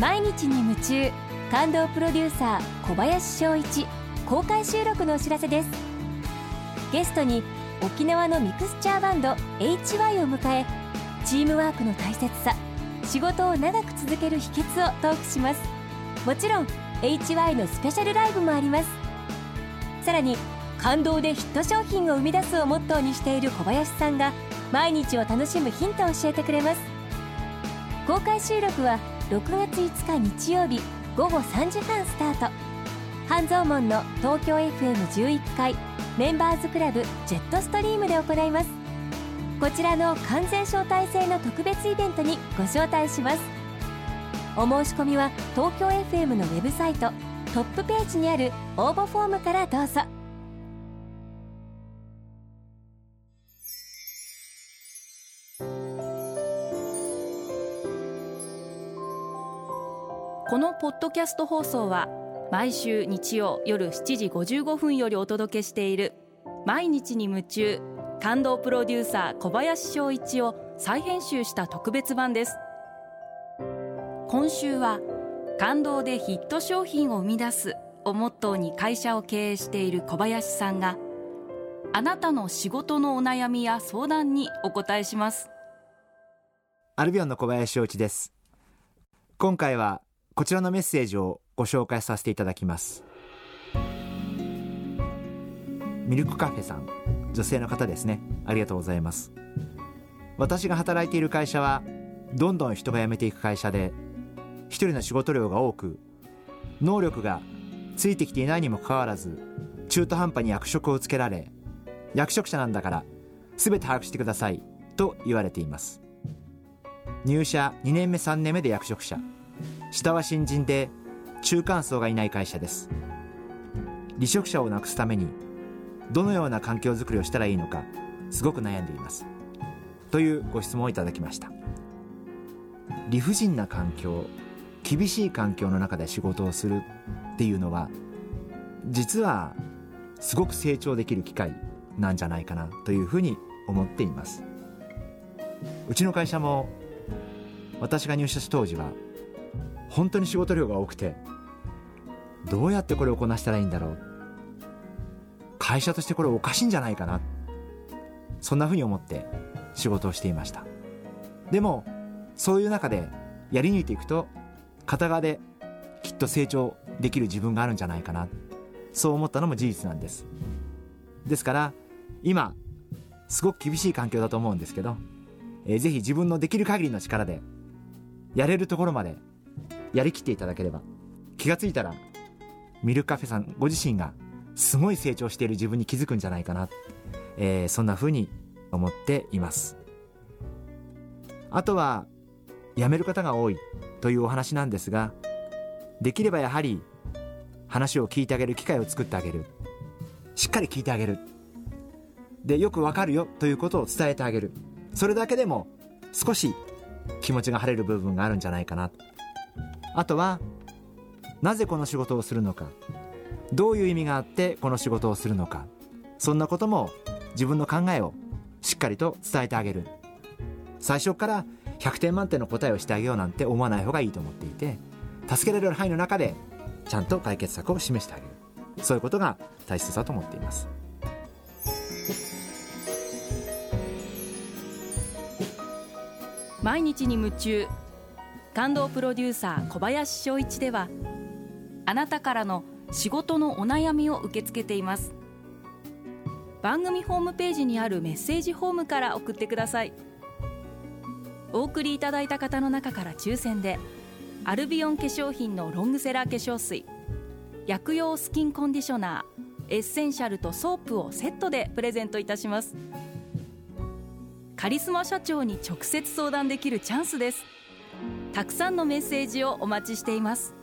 毎日に夢中感動プロデューサー小林翔一公開収録のお知らせです。ゲストに沖縄のミクスチャーバンド HY を迎えチームワークの大切さ仕事を長く続ける秘訣をトークします。もちろん HY のスペシャルライブもあります。さらに感動でヒット商品を生み出すをモットーにしている小林さんが毎日を楽しむヒントを教えてくれます。公開収録は6月5日日曜日午後3時半スタート。半蔵門の東京 FM11 階メンバーズクラブジェットストリームで行います。こちらの完全招待制の特別イベントにご招待します。お申し込みは東京 FM のウェブサイトトップページにある応募フォームからどうぞ。このポッドキャスト放送は毎週日曜夜7時55分よりお届けしている「毎日に夢中」感動プロデューサー小林翔一を再編集した特別版です。今週は「感動でヒット商品を生み出す」をモットーに会社を経営している小林さんがあなたの仕事のお悩みや相談にお答えします。アルビオンの小林翔一です。今回はこちらのメッセージをご紹介させていただきます。ミルクカフェさん。女性の方ですね。ありがとうございます。私が働いている会社はどんどん人が辞めていく会社で一人の仕事量が多く能力がついてきていないにもかかわらず中途半端に役職をつけられ役職者なんだから全て把握してくださいと言われています。入社2年目3年目で役職者。下は新人で中間層がいない会社です。離職者をなくすためにどのような環境づくりをしたらいいのかすごく悩んでいます。というご質問をいただきました。理不尽な環境厳しい環境の中で仕事をするっていうのは実はすごく成長できる機会なんじゃないかなというふうに思っています。うちの会社も私が入社した当時は本当に仕事量が多くてどうやってこれをこなしたらいいんだろう？会社としてこれおかしいんじゃないかな？そんなふうに思って仕事をしていました。でもそういう中でやり抜いていくと片側できっと成長できる自分があるんじゃないかな。そう思ったのも事実なんです。ですから今すごく厳しい環境だと思うんですけど、えー、ぜひ自分のできる限りの力でやれるところまでやりきっていただければ。気がついたらミルカフェさんご自身がすごい成長している自分に気づくんじゃないかな、えー、そんな風に思っています。あとは辞める方が多いというお話なんですができればやはり話を聞いてあげる機会を作ってあげる。しっかり聞いてあげる。でよくわかるよということを伝えてあげる。それだけでも少し気持ちが晴れる部分があるんじゃないかな。あとはなぜこの仕事をするのか？どういう意味があってこの仕事をするのか？そんなことも自分の考えをしっかりと伝えてあげる。最初から100点満点の答えをしてあげようなんて思わない方がいいと思っていて助けられる範囲の中でちゃんと解決策を示してあげる。そういうことが大切だと思っています。毎日に夢中。感動プロデューサー小林翔一ではあなたからの仕事のお悩みを受け付けています。番組ホームページにあるメッセージフォームから送ってください。お送りいただいた方の中から抽選でアルビオン化粧品のロングセラー化粧水薬用スキンコンディショナーエッセンシャルとソープをセットでプレゼントいたします。カリスマ社長に直接相談できるチャンスです。たくさんのメッセージをお待ちしています。